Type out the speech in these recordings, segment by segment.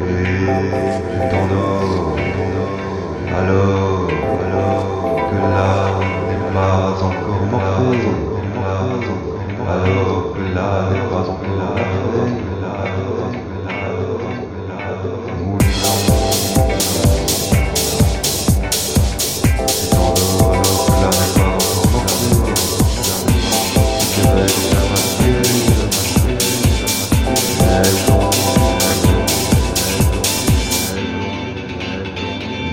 Et t'endors Alors que l'art n'est pas encore là Alors que l'art n'est pas encore là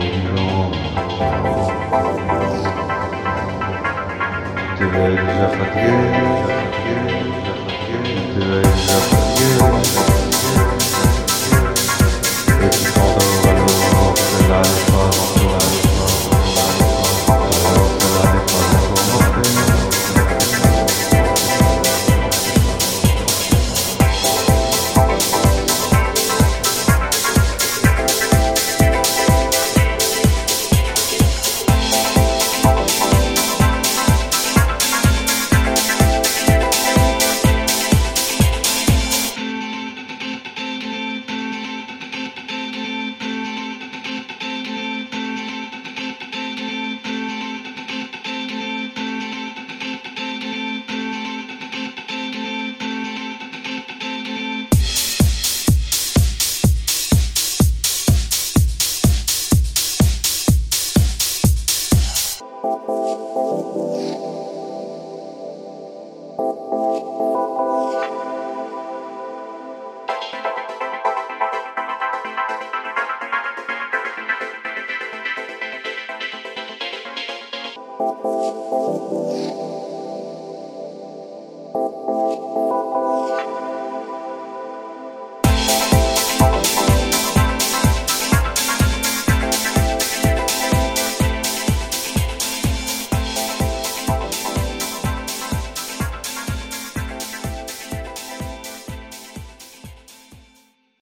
Tu te déjà déjà fatigué.